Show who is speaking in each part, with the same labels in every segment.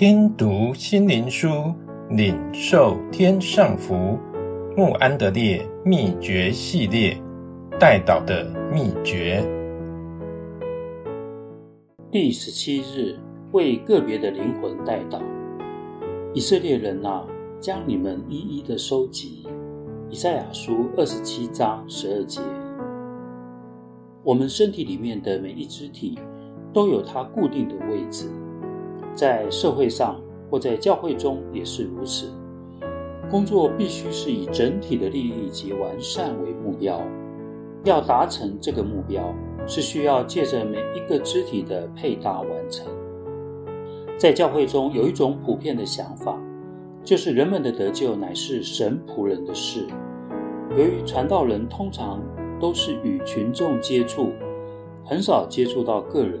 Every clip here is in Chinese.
Speaker 1: 听读心灵书，领受天上福。穆安德烈秘诀系列，代祷的秘诀。
Speaker 2: 第十七日，为个别的灵魂代祷。以色列人啊，将你们一一的收集。以赛亚书二十七章十二节。我们身体里面的每一肢体，都有它固定的位置，在社会上或在教会中也是如此。工作必须是以整体的利益及完善为目标。要达成这个目标，是需要借着每一个肢体的配搭完成。在教会中有一种普遍的想法，就是人们的得救乃是神仆人的事。由于传道人通常都是与群众接触，很少接触到个人。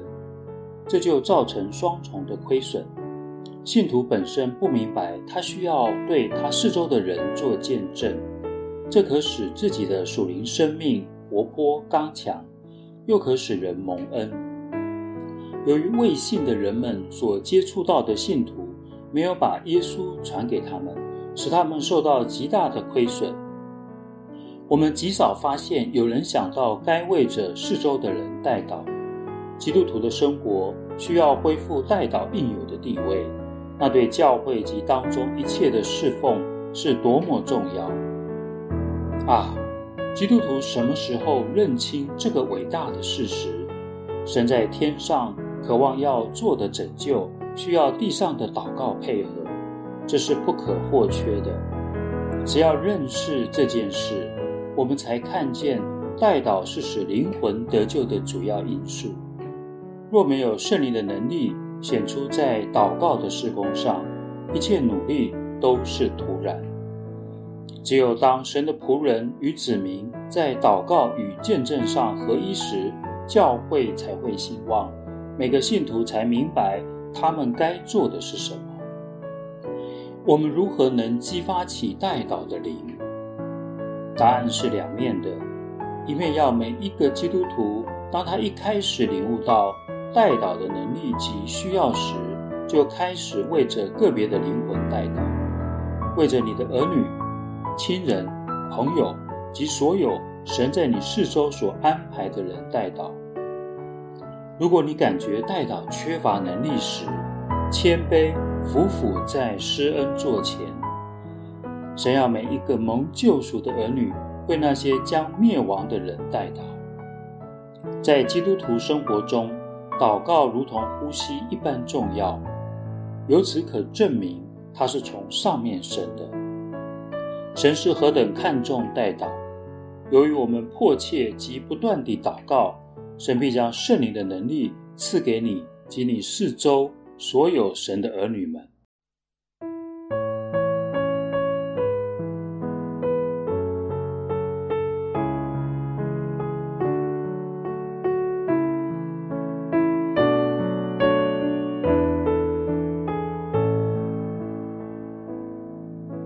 Speaker 2: 这就造成双重的亏损。信徒本身不明白，他需要对他四周的人做见证，这可使自己的属灵生命活泼刚强，又可使人蒙恩。由于未信的人们所接触到的信徒没有把耶稣传给他们，使他们受到极大的亏损。我们极少发现有人想到该为着四周的人代祷。基督徒的生活需要恢复代祷应有的地位，那对教会及当中一切的侍奉是多么重要啊！基督徒什么时候认清这个伟大的事实？神在天上渴望要做的拯救，需要地上的祷告配合，这是不可或缺的。只要认识这件事，我们才看见代祷是使灵魂得救的主要因素。若没有圣灵的能力显出在祷告的事工上，一切努力都是徒然。只有当神的仆人与子民在祷告与见证上合一时，教会才会兴旺，每个信徒才明白他们该做的是什么。我们如何能激发起代祷的灵？答案是两面的，一面要每一个基督徒，当他一开始领悟到。代祷的能力及需要时，就开始为着个别的灵魂代祷，为着你的儿女、亲人、朋友及所有神在你四周所安排的人代祷。如果你感觉代祷缺乏能力时，谦卑俯伏在施恩座前，神要每一个蒙救赎的儿女为那些将灭亡的人代祷。在基督徒生活中，祷告如同呼吸一般重要，由此可证明它是从上面生的。神是何等看重代祷，由于我们迫切及不断地祷告，神必将圣灵的能力赐给你及你四周所有神的儿女们。